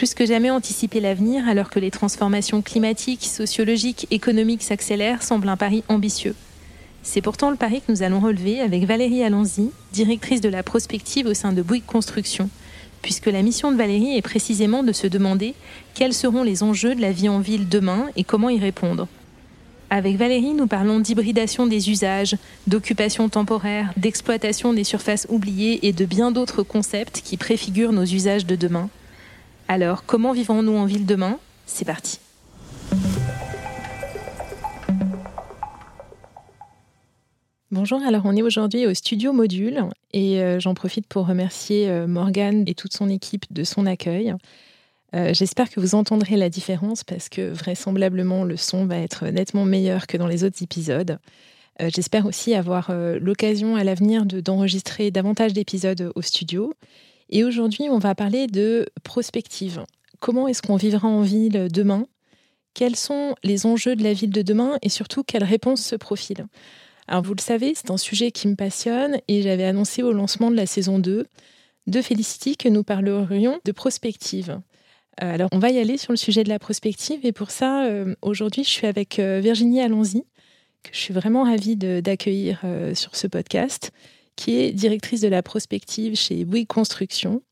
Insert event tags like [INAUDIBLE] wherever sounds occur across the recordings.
Plus que jamais anticiper l'avenir alors que les transformations climatiques, sociologiques, économiques s'accélèrent semble un pari ambitieux. C'est pourtant le pari que nous allons relever avec Valérie Alonzi, directrice de la prospective au sein de Bouygues Construction, puisque la mission de Valérie est précisément de se demander quels seront les enjeux de la vie en ville demain et comment y répondre. Avec Valérie, nous parlons d'hybridation des usages, d'occupation temporaire, d'exploitation des surfaces oubliées et de bien d'autres concepts qui préfigurent nos usages de demain. Alors, comment vivons-nous en ville demain? C'est parti. Bonjour, alors on est aujourd'hui au studio Module et euh, j'en profite pour remercier euh, Morgane et toute son équipe de son accueil. Euh, j'espère que vous entendrez la différence parce que vraisemblablement le son va être nettement meilleur que dans les autres épisodes. J'espère aussi avoir l'occasion à l'avenir d'enregistrer davantage d'épisodes au studio et aujourd'hui, on va parler de prospective. Comment est-ce qu'on vivra en ville demain? Quels sont les enjeux de la ville de demain et surtout quelles réponses se profilent? Alors vous le savez, c'est un sujet qui me passionne et j'avais annoncé au lancement de la saison 2 de Felicity que nous parlerions de prospective. Euh, alors on va y aller sur le sujet de la prospective et pour ça, euh, aujourd'hui, je suis avec euh, Virginie Allonzi, que je suis vraiment ravie d'accueillir sur ce podcast qui est directrice de la prospective chez Bouygues Construction.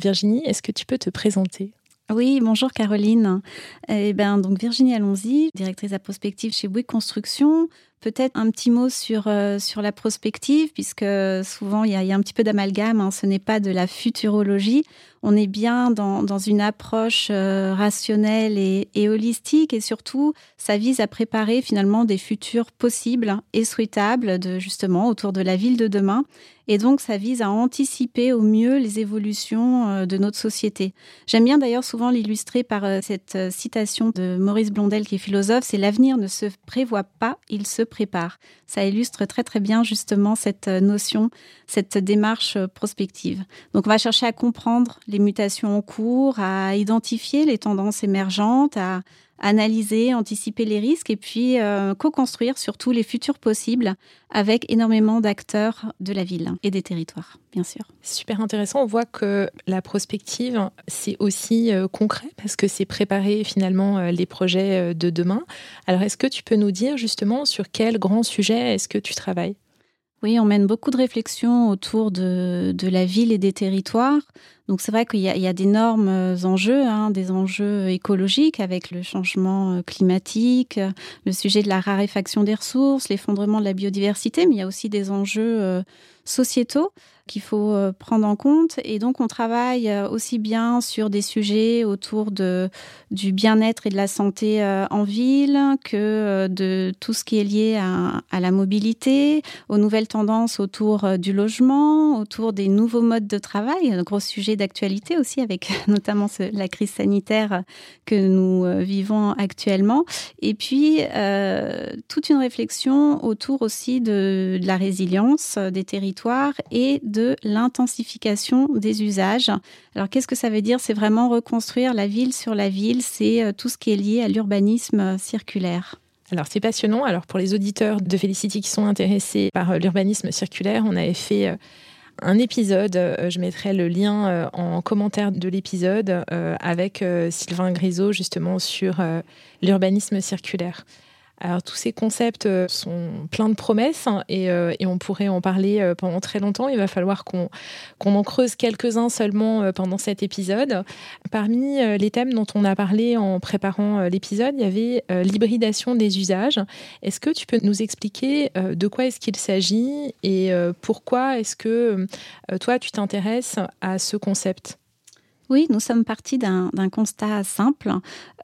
Virginie, est-ce que tu peux te présenter? Oui, bonjour Caroline. Eh ben, donc Virginie Allons-y, directrice la prospective chez Bouygues Construction. Peut-être un petit mot sur, euh, sur la prospective, puisque souvent il y, a, un petit peu d'amalgame. Hein. Ce n'est pas de la futurologie. On est bien dans, dans une approche euh, rationnelle et, holistique, et surtout, ça vise à préparer finalement des futurs possibles et souhaitables, justement autour de la ville de demain. Et donc, ça vise à anticiper au mieux les évolutions euh, de notre société. J'aime bien d'ailleurs souvent l'illustrer par cette citation de Maurice Blondel, qui est philosophe, c'est l'avenir ne se prévoit pas, il se prépare. Ça illustre très très bien justement cette notion, cette démarche prospective. Donc, on va chercher à comprendre les mutations en cours, à identifier les tendances émergentes, à analyser, anticiper les risques et puis euh, co-construire surtout les futurs possibles avec énormément d'acteurs de la ville et des territoires, bien sûr. Super intéressant. On voit que la prospective, c'est aussi euh, concret parce que c'est préparer finalement euh, les projets de demain. Alors, est-ce que tu peux nous dire justement sur quel grand sujet est-ce que tu travailles? Oui, on mène beaucoup de réflexions autour de, de la ville et des territoires. Donc c'est vrai qu'il y, a d'énormes euh, enjeux, hein, des enjeux écologiques avec le changement euh, climatique, le sujet de la raréfaction des ressources, l'effondrement de la biodiversité, mais il y a aussi des enjeux euh, sociétaux qu'il faut euh, prendre en compte. Et donc, on travaille euh, aussi bien sur des sujets autour de, du bien-être et de la santé euh, en ville que de tout ce qui est lié à, la mobilité, aux nouvelles tendances autour du logement, autour des nouveaux modes de travail, un gros sujet d'actualité aussi avec [LAUGHS] notamment la crise sanitaire que nous vivons actuellement. Et puis, toute une réflexion autour aussi de, de la résilience des territoires et de l'intensification des usages. Alors qu'est-ce que ça veut dire? C'est vraiment reconstruire la ville sur la ville, c'est euh, tout ce qui est lié à l'urbanisme euh, circulaire. Alors c'est passionnant. Alors pour les auditeurs de Felicity qui sont intéressés par euh, l'urbanisme circulaire, on avait fait un épisode, je mettrai le lien en commentaire de l'épisode avec Sylvain Grisot justement sur l'urbanisme circulaire. Alors tous ces concepts euh, sont pleins de promesses hein, euh, et, on pourrait en parler euh, pendant très longtemps. Il va falloir qu'on en creuse quelques-uns seulement pendant cet épisode. Parmi les thèmes dont on a parlé en préparant l'épisode, il y avait l'hybridation des usages. Est-ce que tu peux nous expliquer de quoi est-ce qu'il s'agit et pourquoi est-ce que toi tu t'intéresses à ce concept? Oui, nous sommes partis d'un constat simple,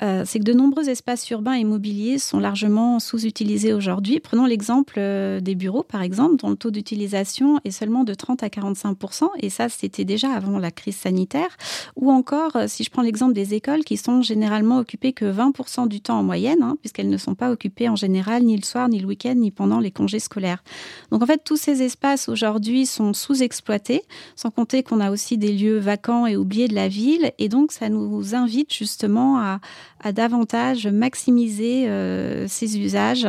euh, c'est que de nombreux espaces urbains immobiliers sont largement sous-utilisés aujourd'hui. Prenons l'exemple euh, des bureaux, par exemple, dont le taux d'utilisation est seulement de 30 à 45% et ça, c'était déjà avant la crise sanitaire. Ou encore, euh, si je prends l'exemple des écoles, qui sont généralement occupées que 20% du temps en moyenne, hein, puisqu'elles ne sont pas occupées en général ni le soir, ni le week-end, ni pendant les congés scolaires. Donc en fait, tous ces espaces aujourd'hui sont sous-exploités, sans compter qu'on a aussi des lieux vacants et oubliés de la et donc, ça nous invite justement à, davantage maximiser euh, ces usages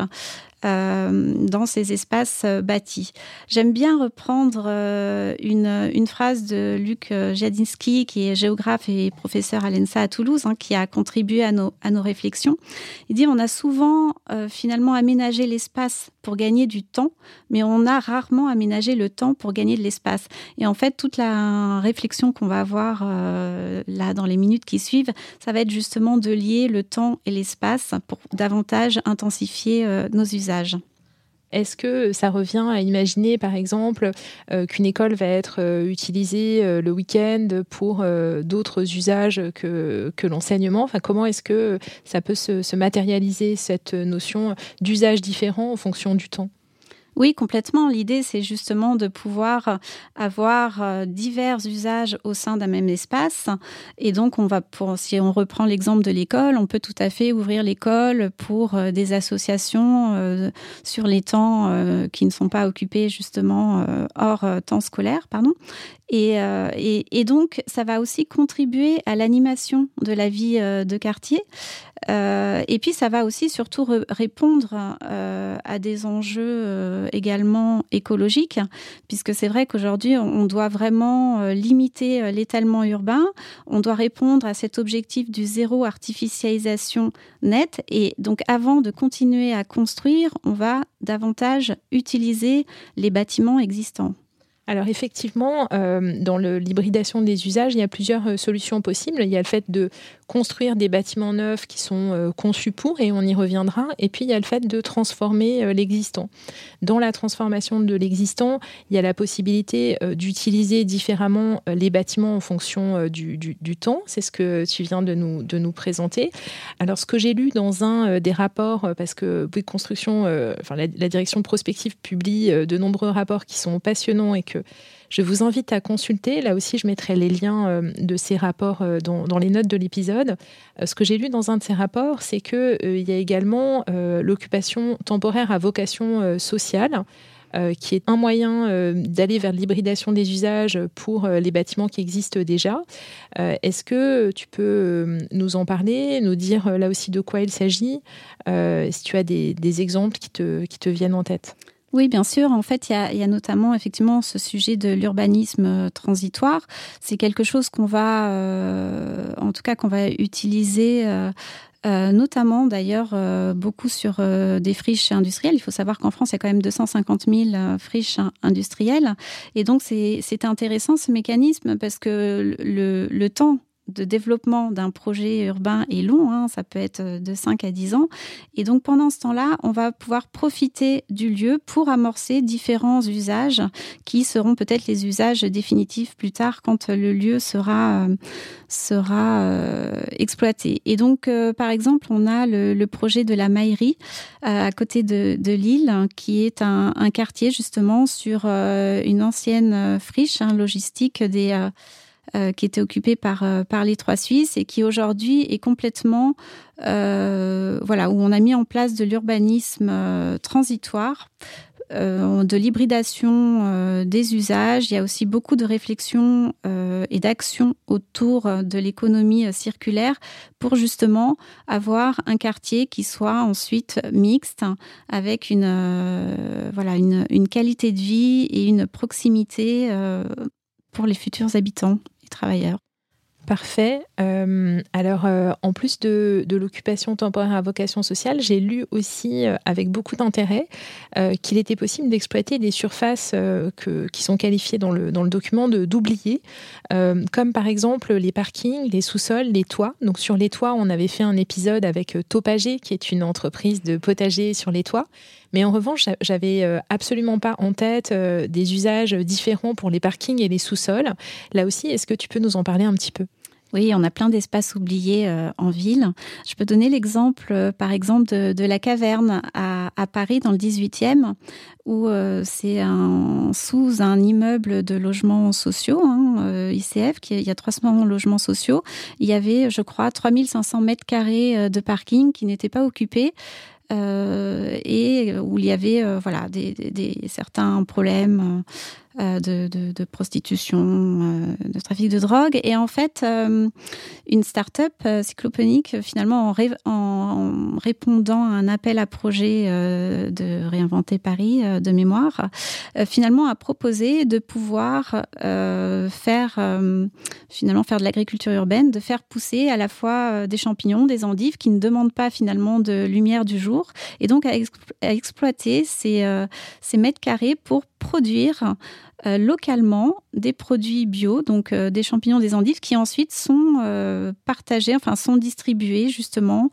euh, dans ces espaces euh, bâtis. J'aime bien reprendre une, phrase de Luc Jadinski, qui est géographe et professeur à l'ENSA à Toulouse, hein, qui a contribué à nos réflexions. Il dit on a souvent finalement aménagé l'espace pour gagner du temps, mais on a rarement aménagé le temps pour gagner de l'espace. Et en fait, toute la réflexion qu'on va avoir là dans les minutes qui suivent, ça va être justement de lier le temps et l'espace pour davantage intensifier nos usages est-ce que ça revient à imaginer, par exemple, euh, qu'une école va être euh, utilisée euh, le week-end pour d'autres usages que, l'enseignement? Comment est-ce que ça peut se matérialiser, cette notion d'usage différent en fonction du temps? Oui, complètement. L'idée, c'est justement de pouvoir avoir euh, divers usages au sein d'un même espace. Et donc, on va, si on reprend l'exemple de l'école, on peut tout à fait ouvrir l'école pour euh, des associations euh, sur les temps qui ne sont pas occupés justement hors temps scolaire, pardon. Et, et, donc, ça va aussi contribuer à l'animation de la vie de quartier. Euh, et puis, ça va aussi surtout répondre euh, à des enjeux euh, également écologiques, puisque c'est vrai qu'aujourd'hui, on doit vraiment limiter l'étalement urbain, on doit répondre à cet objectif du zéro artificialisation nette. Et donc, avant de continuer à construire, on va davantage utiliser les bâtiments existants. Alors effectivement, dans l'hybridation des usages, il y a plusieurs solutions possibles. Il y a le fait de construire des bâtiments neufs qui sont euh, conçus pour, et on y reviendra. Et puis, il y a le fait de transformer euh, l'existant. Dans la transformation de l'existant, il y a la possibilité euh, d'utiliser différemment les bâtiments en fonction du, temps. C'est ce que tu viens de nous, présenter. Alors, ce que j'ai lu dans un des rapports, parce que Construction, la direction prospective publie de nombreux rapports qui sont passionnants et que je vous invite à consulter. Là aussi, je mettrai les liens euh, de ces rapports euh, dans, les notes de l'épisode. Euh, ce que j'ai lu dans un de ces rapports, c'est qu'il il y a également l'occupation temporaire à vocation sociale. qui est un moyen d'aller vers l'hybridation des usages pour les bâtiments qui existent déjà. Est-ce que tu peux nous en parler, nous dire là aussi de quoi il s'agit, si tu as des, exemples qui te viennent en tête? Oui, bien sûr. En fait, il y a, notamment effectivement ce sujet de l'urbanisme euh, transitoire. C'est quelque chose qu'on va, euh, en tout cas, qu'on va utiliser. Euh, notamment d'ailleurs beaucoup sur des friches industrielles. Il faut savoir qu'en France, il y a quand même 250 000 friches industrielles. Et donc, c'est intéressant ce mécanisme parce que le, le temps de développement d'un projet urbain est long, hein, ça peut être de 5 à 10 ans. Et donc pendant ce temps-là, on va pouvoir profiter du lieu pour amorcer différents usages qui seront peut-être les usages définitifs plus tard quand le lieu sera, euh, sera euh, exploité. Et donc euh, par exemple, on a le, projet de la Maillerie à côté de, Lille, qui est un, quartier justement sur une ancienne friche hein, logistique des euh, qui était occupé par, euh, par les trois Suisses et qui aujourd'hui est complètement, euh, voilà, où on a mis en place de l'urbanisme transitoire. de l'hybridation des usages. Il y a aussi beaucoup de réflexions et d'actions autour de l'économie circulaire pour justement avoir un quartier qui soit ensuite mixte avec une, voilà, une, qualité de vie et une proximité pour les futurs habitants travailleurs. Parfait. Euh, alors, euh, en plus de, l'occupation temporaire à vocation sociale, j'ai lu aussi euh, avec beaucoup d'intérêt qu'il était possible d'exploiter des surfaces qui sont qualifiées dans le, document de d'oubliés, comme par exemple les parkings, les sous-sols, les toits. Donc, sur les toits, on avait fait un épisode avec Topager, qui est une entreprise de potager sur les toits. Mais en revanche, j'avais absolument pas en tête des usages différents pour les parkings et les sous-sols. Là aussi, est-ce que tu peux nous en parler un petit peu? Oui, on a plein d'espaces oubliés euh, en ville. Je peux donner l'exemple, euh, par exemple, de, la caverne à, Paris, dans le 18e, où euh, c'est sous un immeuble de logements sociaux, hein, ICF, qui, il y a 300 logements sociaux. Il y avait, je crois, 3500 mètres carrés de parking qui n'étaient pas occupés. et où il y avait voilà des, certains problèmes euh, de, prostitution, euh, de trafic de drogue. Et en fait, euh, une start-up cycloponique, finalement, en, répondant à un appel à projet de réinventer Paris de mémoire, finalement a proposé de pouvoir faire, finalement, faire de l'agriculture urbaine, de faire pousser à la fois des champignons, des endives qui ne demandent pas finalement de lumière du jour, et donc à, exploiter ces, ces mètres carrés pour produire euh, localement des produits bio, donc euh, des champignons, des endives, qui ensuite sont euh, partagés, enfin sont distribués justement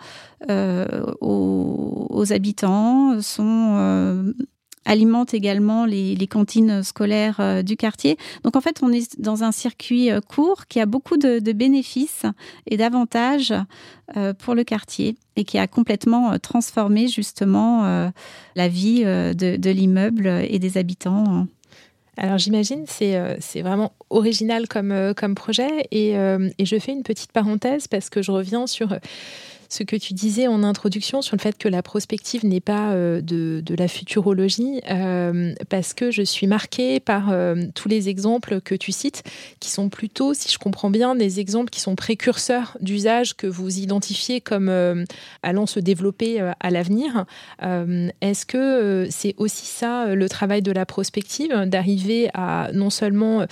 aux, habitants, sont alimentent également les, cantines scolaires du quartier. Donc en fait, on est dans un circuit court qui a beaucoup de, bénéfices et d'avantages pour le quartier et qui a complètement transformé justement la vie de, de l'immeuble et des habitants. Alors j'imagine c'est euh, c'est vraiment original comme euh, projet. Et, euh, et, je fais une petite parenthèse parce que je reviens sur ce que tu disais en introduction sur le fait que la prospective n'est pas euh, de, la futurologie, euh, parce que je suis marquée par euh, tous les exemples que tu cites, qui sont plutôt, si je comprends bien, des exemples qui sont précurseurs d'usage que vous identifiez comme allant se développer à l'avenir. Est-ce que c'est aussi ça le travail de la prospective, d'arriver à non seulement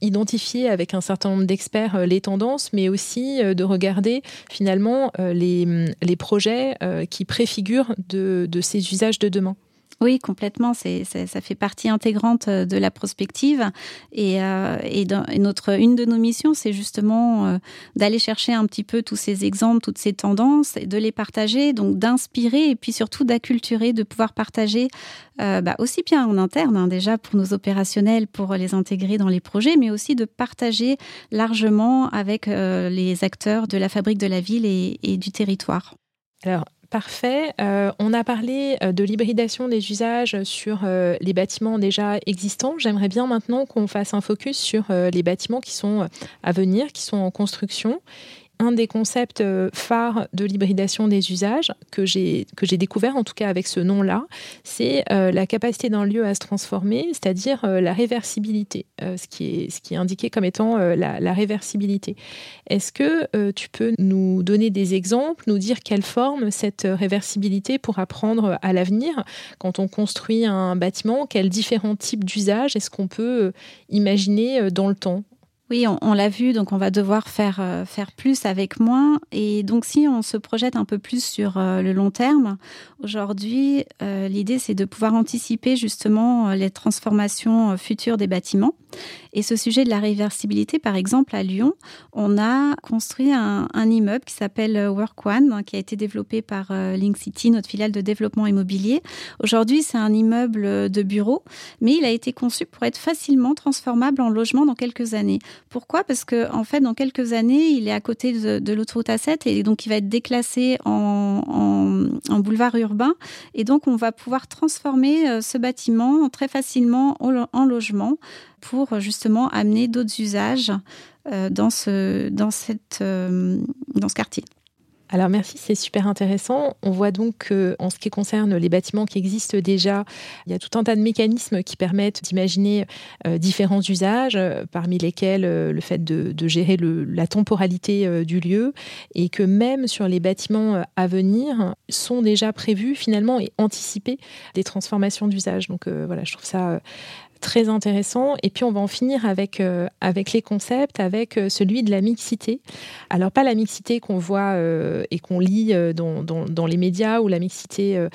identifier avec un certain nombre d'experts les tendances, mais aussi de regarder finalement les, projets euh, qui préfigurent de, ces usages de demain. Oui, complètement. Ça fait partie intégrante euh, de la prospective. Et, euh, une de nos missions, c'est justement d'aller chercher un petit peu tous ces exemples, toutes ces tendances, et de les partager, donc d'inspirer et puis surtout d'acculturer, de pouvoir partager bah, aussi bien en interne, hein, déjà pour nos opérationnels, pour les intégrer dans les projets, mais aussi de partager largement avec les acteurs de la fabrique de la ville et, et du territoire. Alors, Parfait. Euh, on a parlé euh, de l'hybridation des usages sur euh, les bâtiments déjà existants. J'aimerais bien maintenant qu'on fasse un focus sur les bâtiments qui sont à venir, qui sont en construction un des concepts euh, phares de l'hybridation des usages que j'ai découvert en tout cas avec ce nom-là, c'est euh, la capacité d'un lieu à se transformer, c'est-à-dire euh, la réversibilité, ce qui est ce qui est indiqué comme étant la, la, réversibilité. Est-ce que tu peux nous donner des exemples, nous dire quelle forme cette réversibilité pourra prendre à l'avenir quand on construit un bâtiment, quels différents types d'usages est-ce qu'on peut imaginer dans le temps? Oui, on, l'a vu, donc on va devoir faire, euh, faire plus avec moins. Et donc si on se projette un peu plus sur euh, le long terme, aujourd'hui, euh, l'idée c'est de pouvoir anticiper justement les transformations futures des bâtiments. Et ce sujet de la réversibilité, par exemple, à Lyon, on a construit un, immeuble qui s'appelle Work One, hein, qui a été développé par Link City, notre filiale de développement immobilier. Aujourd'hui, c'est un immeuble de bureau, mais il a été conçu pour être facilement transformable en logement dans quelques années. Pourquoi? Parce que en fait, dans quelques années, il est à côté de, l'autoroute A7 et donc il va être déclassé en, boulevard urbain. Et donc, on va pouvoir transformer euh, ce bâtiment très facilement en, logement pour justement amener d'autres usages euh, dans ce, dans, cette, euh, dans ce quartier. Alors merci, c'est super intéressant. On voit donc qu'en ce qui concerne les bâtiments qui existent déjà, il y a tout un tas de mécanismes qui permettent d'imaginer euh, différents usages, euh, parmi lesquels euh, le fait de, gérer la temporalité du lieu, et que même sur les bâtiments à venir sont déjà prévus finalement et anticipés des transformations d'usage. Donc voilà, je trouve ça très intéressant. Et puis on va en finir avec, euh, avec les concepts, avec euh, celui de la mixité. Alors pas la mixité qu'on voit euh, et qu'on lit dans, dans, les médias ou la mixité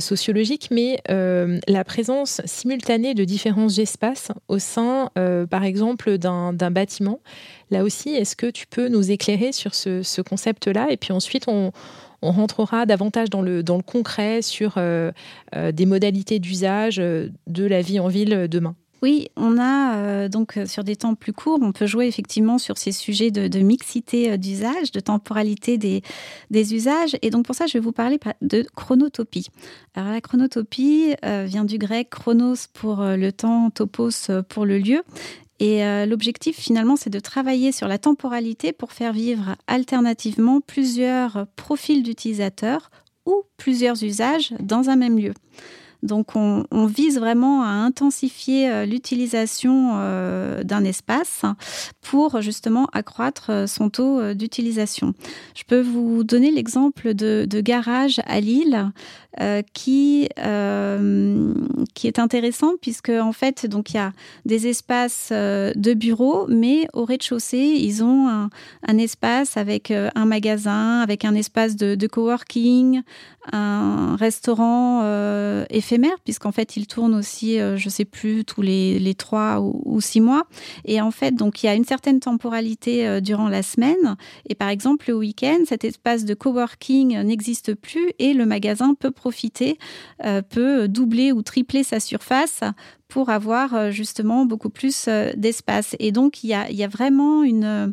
sociologique, mais la présence simultanée de différents espaces au sein, par exemple, d'un bâtiment. Là aussi, est-ce que tu peux nous éclairer sur ce concept-là? Et puis ensuite, on on rentrera davantage dans le, dans le concret sur euh, euh, des modalités d'usage euh, de la vie en ville demain. Oui, on a donc sur des temps plus courts, on peut jouer effectivement sur ces sujets de, mixité d'usage, de temporalité des, des, usages. Et donc pour ça, je vais vous parler de chronotopie. Alors la chronotopie vient du grec chronos pour le temps, topos pour le lieu. Et euh, l'objectif finalement, c'est de travailler sur la temporalité pour faire vivre alternativement plusieurs profils d'utilisateurs ou plusieurs usages dans un même lieu. Donc on, vise vraiment à intensifier euh, l'utilisation euh, d'un espace pour justement accroître son taux d'utilisation. Je peux vous donner l'exemple de, garage à Lille euh, qui, euh, qui est intéressant puisque en fait donc il y a des espaces euh, de bureaux, mais au rez-de-chaussée ils ont un, espace avec un magasin, avec un espace de, de coworking, un restaurant éphémère puisqu'en fait ils tournent aussi, je sais plus tous les, les trois ou, ou, six mois. Et en fait donc il y a une certaine temporalité durant la semaine et par exemple le week-end cet espace de coworking n'existe plus et le magasin peut profiter euh, peut doubler ou tripler sa surface pour avoir euh, justement beaucoup plus euh, d'espace. Et donc, il y a, vraiment une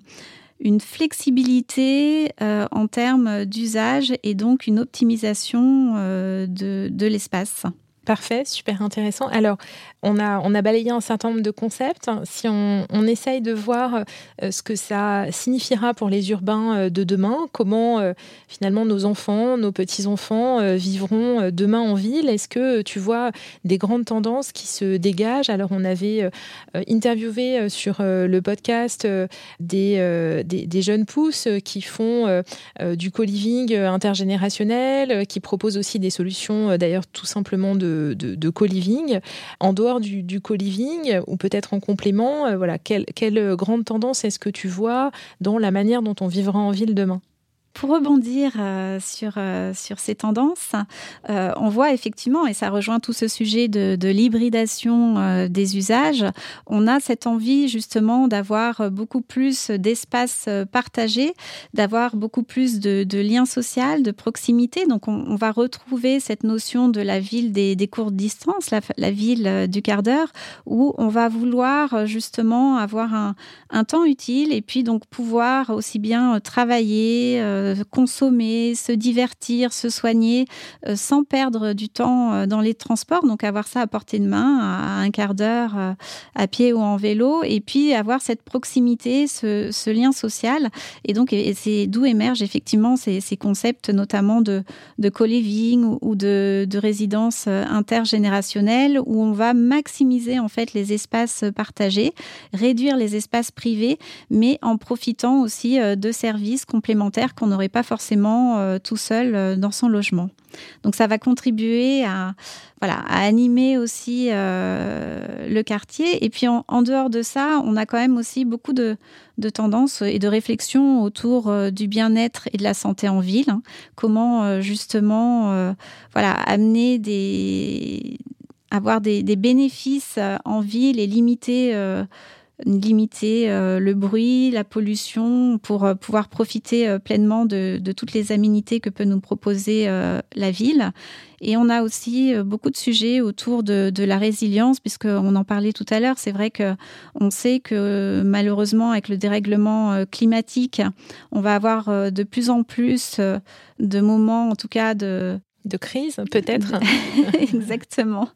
une flexibilité en termes d'usage et donc une optimisation de l'espace. Parfait, super intéressant. Alors, on a, on a balayé un certain nombre de concepts. Si on, on essaye de voir euh, ce que ça signifiera pour les urbains euh, de demain, comment euh, finalement nos enfants, nos petits-enfants vivront demain en ville, est-ce que tu vois des grandes tendances qui se dégagent? Alors, on avait interviewé sur le podcast des, des, des, jeunes pousses qui font du co-living intergénérationnel, qui proposent aussi des solutions d'ailleurs tout simplement de de, co-living. En dehors du, co-living, ou peut-être en complément, euh, voilà, quelle, quelle grande tendance est-ce que tu vois dans la manière dont on vivra en ville demain? Pour rebondir euh, sur, euh, sur ces tendances, euh, on voit effectivement, et ça rejoint tout ce sujet de, de l'hybridation des usages, on a cette envie justement d'avoir beaucoup plus d'espace partagé, d'avoir beaucoup plus de, de liens sociaux, de proximité. Donc on, va retrouver cette notion de la ville des, des courtes distances, la, la ville du quart d'heure, où on va vouloir justement avoir un, un temps utile et puis donc pouvoir aussi bien travailler, euh, consommer, se divertir, se soigner euh, sans perdre du temps euh, dans les transports. Donc avoir ça à portée de main, à un quart d'heure à pied ou en vélo, et puis avoir cette proximité, ce, lien social. Et donc c'est d'où émergent effectivement ces, concepts, notamment de, de co-living ou de, de résidence intergénérationnelle, où on va maximiser en fait les espaces partagés, réduire les espaces privés, mais en profitant aussi de services complémentaires qu'on n'aurait pas forcément euh, tout seul euh, dans son logement. Donc ça va contribuer à, voilà, à animer aussi euh, le quartier. Et puis en, dehors de ça, on a quand même aussi beaucoup de, de tendances et de réflexions autour du bien-être et de la santé en ville. Hein. Comment justement voilà, amener des avoir des, des, bénéfices en ville et limiter limiter euh, le bruit, la pollution, pour euh, pouvoir profiter euh, pleinement de, toutes les aménités que peut nous proposer la ville. Et on a aussi beaucoup de sujets autour de, la résilience, puisqu'on en parlait tout à l'heure. C'est vrai que on sait que malheureusement, avec le dérèglement climatique, on va avoir de plus en plus de moments, en tout cas, de, de crise, peut-être. [LAUGHS] Exactement.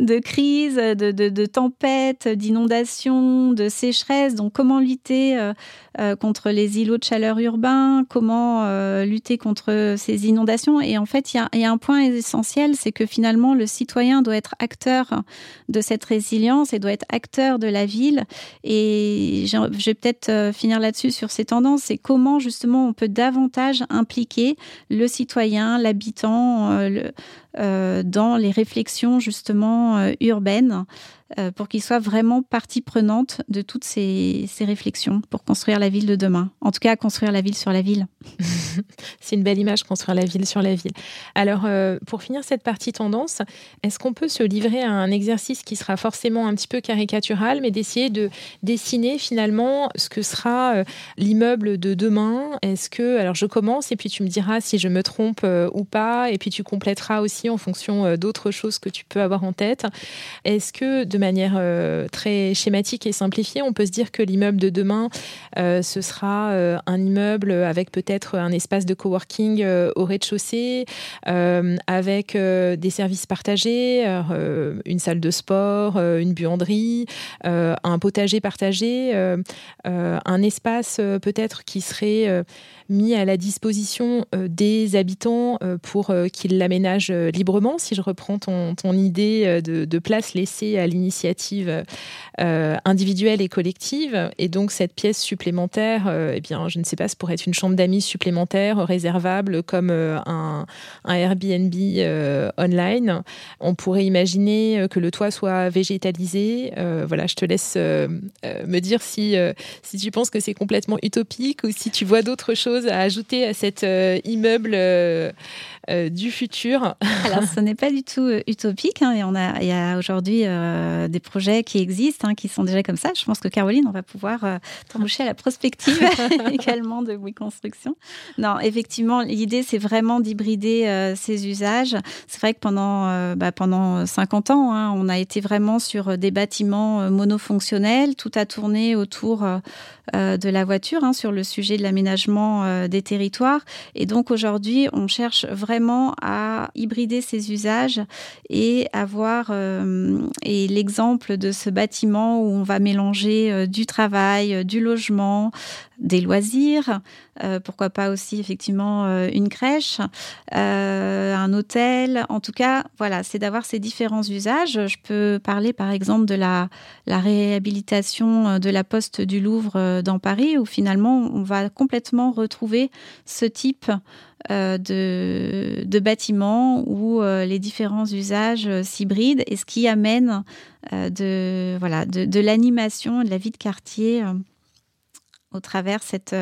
De crise, de, de, de tempêtes, d'inondations, de sécheresse. Donc, comment lutter euh, euh, contre les îlots de chaleur urbains? Comment euh, lutter contre ces inondations? Et en fait, il y, a, un point essentiel, c'est que finalement, le citoyen doit être acteur de cette résilience et doit être acteur de la ville. Et je vais peut-être finir là-dessus sur ces tendances. C'est comment, justement, on peut davantage impliquer le citoyen, l'habitant, dans les réflexions justement euh, urbaines. euh, pour qu'ils soient vraiment partie prenante de toutes ces, réflexions pour construire la ville de demain. En tout cas, construire la ville sur la ville. [LAUGHS] C'est une belle image, construire la ville sur la ville. Alors, euh, pour finir cette partie tendance, est-ce qu'on peut se livrer à un exercice qui sera forcément un petit peu caricatural, mais d'essayer de dessiner finalement ce que sera euh, l'immeuble de demain? Est-ce que, alors je commence et puis tu me diras si je me trompe ou pas, et puis tu compléteras aussi en fonction d'autres choses que tu peux avoir en tête. Est-ce que de manière très schématique et simplifiée, on peut se dire que l'immeuble de demain, ce sera un immeuble avec peut-être un espace de coworking au rez-de-chaussée, avec des services partagés, une salle de sport, une buanderie, un potager partagé, un espace peut-être qui serait mis à la disposition euh, des habitants euh, pour euh, qu'ils l'aménagent librement. Si je reprends ton, ton idée de, place laissée à l'initiative individuelle et collective, et donc cette pièce supplémentaire, eh bien, je ne sais pas, ça pourrait être une chambre d'amis supplémentaire, réservable comme un, un Airbnb online. On pourrait imaginer que le toit soit végétalisé. voilà, je te laisse me dire si, si tu penses que c'est complètement utopique ou si tu vois d'autres choses à ajouter à cet euh, immeuble euh, euh, du futur [LAUGHS] Alors, ce n'est pas du tout utopique. Hein, et on a, il y a aujourd'hui des projets qui existent, hein, qui sont déjà comme ça. Je pense que Caroline, on va pouvoir t'embaucher à la prospective [LAUGHS] [LAUGHS] également de Bouygues Construction. Non, effectivement, l'idée, c'est vraiment d'hybrider ces usages. C'est vrai que pendant, bah, pendant 50 ans, hein, on a été vraiment sur des bâtiments monofonctionnels. Tout a tourné autour de la voiture, hein, sur le sujet de l'aménagement euh, des territoires. Et donc aujourd'hui, on cherche vraiment à hybrider ces usages et avoir euh, et l'exemple de ce bâtiment où on va mélanger euh, du travail, du logement, des loisirs, pourquoi pas aussi effectivement une crèche, un hôtel. En tout cas, voilà, c'est d'avoir ces différents usages. Je peux parler par exemple de la, la réhabilitation de la poste du Louvre dans Paris, où finalement on va complètement retrouver ce type euh, de, de où euh, les différents usages euh, s'hybrident et ce qui amène de, voilà, de, de l'animation, de la vie de quartier au travers cette,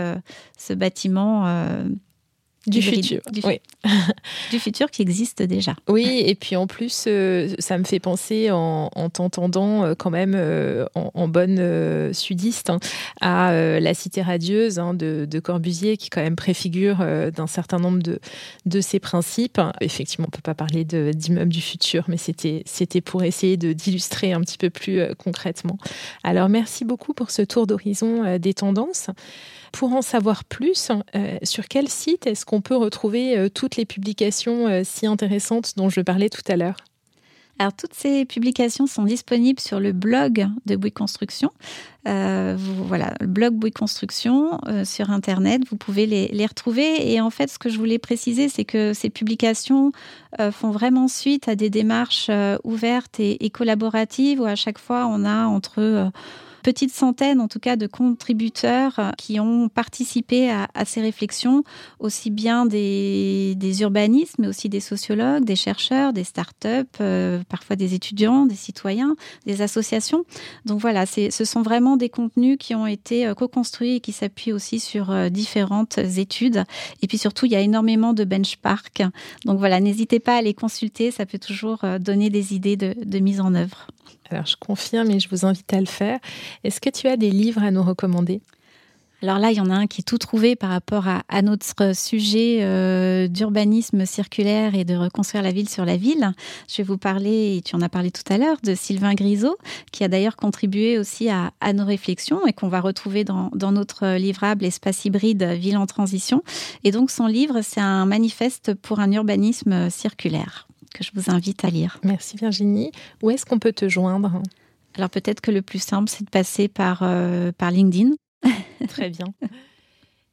ce bâtiment du futur. [LAUGHS] Du, futur qui existe déjà. Oui, et puis en plus, euh, ça me fait penser en, t'entendant euh, quand même euh, en, bonne sudiste hein, à la cité radieuse hein, de, Corbusier qui quand même préfigure d'un certain nombre de, de ses principes. Effectivement, on ne peut pas parler d'immeuble du futur, mais c'était pour essayer d'illustrer un petit peu plus concrètement. Alors merci beaucoup pour ce tour d'horizon des tendances. Pour en savoir plus, euh, sur quel site est-ce qu'on peut retrouver euh, toutes les publications euh, si intéressantes dont je parlais tout à l'heure? Alors, toutes ces publications sont disponibles sur le blog de Bouygues Construction. voilà, le blog Bouygues Construction sur Internet. Vous pouvez les, retrouver. Et en fait, ce que je voulais préciser, c'est que ces publications font vraiment suite à des démarches ouvertes et, et, collaboratives où à chaque fois, on a entre petite centaine en tout cas de contributeurs euh, qui ont participé à, ces réflexions, aussi bien des, urbanistes, mais aussi des sociologues, des chercheurs, des start-up, euh, parfois des étudiants, des citoyens, des associations. Donc voilà, ce sont vraiment des contenus qui ont été euh, co-construits et qui s'appuient aussi sur différentes études. Et puis surtout, il y a énormément de benchmarks. Donc voilà, n'hésitez pas à les consulter, ça peut toujours donner des idées de mise en œuvre. Alors, je confirme et je vous invite à le faire. Est-ce que tu as des livres à nous recommander? Alors là, il y en a un qui est tout trouvé par rapport à, notre sujet euh, d'urbanisme circulaire et de reconstruire la ville sur la ville. Je vais vous parler, et tu en as parlé tout à l'heure, de Sylvain Grisot, qui a d'ailleurs contribué aussi à, nos réflexions et qu'on va retrouver dans, dans, notre livrable Espace hybride Ville en transition. Et donc son livre, c'est un manifeste pour un urbanisme circulaire que je vous invite à lire. Merci Virginie. Où est-ce qu'on peut te joindre? Alors peut-être que le plus simple, c'est de passer par, euh, par LinkedIn. Très bien. [LAUGHS]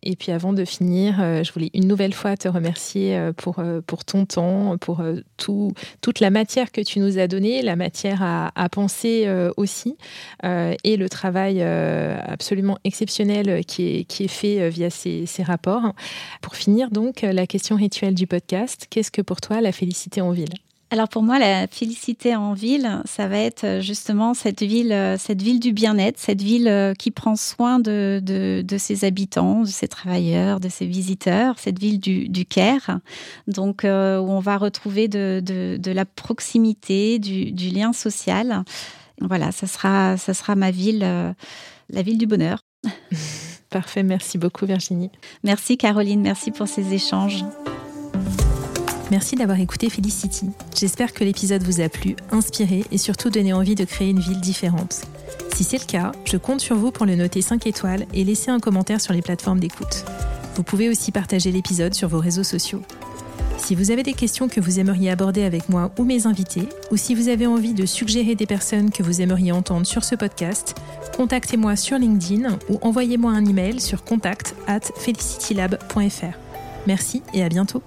Et puis avant de finir, euh, je voulais une nouvelle fois te remercier euh, pour, euh, pour ton temps, pour tout, toute la matière que tu nous as donnée, la matière à, penser aussi, et le travail absolument exceptionnel qui est, qui est fait via ces rapports. Pour finir donc, la question rituelle du podcast, qu'est-ce que pour toi la félicité en ville? Alors pour moi, la félicité en ville, ça va être euh, justement cette ville, euh, cette ville du bien-être, cette ville euh, qui prend soin de, de, ses habitants, de ses travailleurs, de ses visiteurs, cette ville du, du Caire, donc où on va retrouver de, de la proximité, du, du, lien social. Voilà, ça sera, ça sera ma ville, la ville du bonheur. [LAUGHS] Parfait, merci beaucoup Virginie. Merci Caroline, merci pour ces échanges. Merci d'avoir écouté Felicity. J'espère que l'épisode vous a plu, inspiré et surtout donné envie de créer une ville différente. Si c'est le cas, je compte sur vous pour le noter 5 étoiles et laisser un commentaire sur les plateformes d'écoute. Vous pouvez aussi partager l'épisode sur vos réseaux sociaux. Si vous avez des questions que vous aimeriez aborder avec moi ou mes invités, ou si vous avez envie de suggérer des personnes que vous aimeriez entendre sur ce podcast, contactez-moi sur LinkedIn ou envoyez-moi un email sur contact at felicitylab.fr. Merci et à bientôt.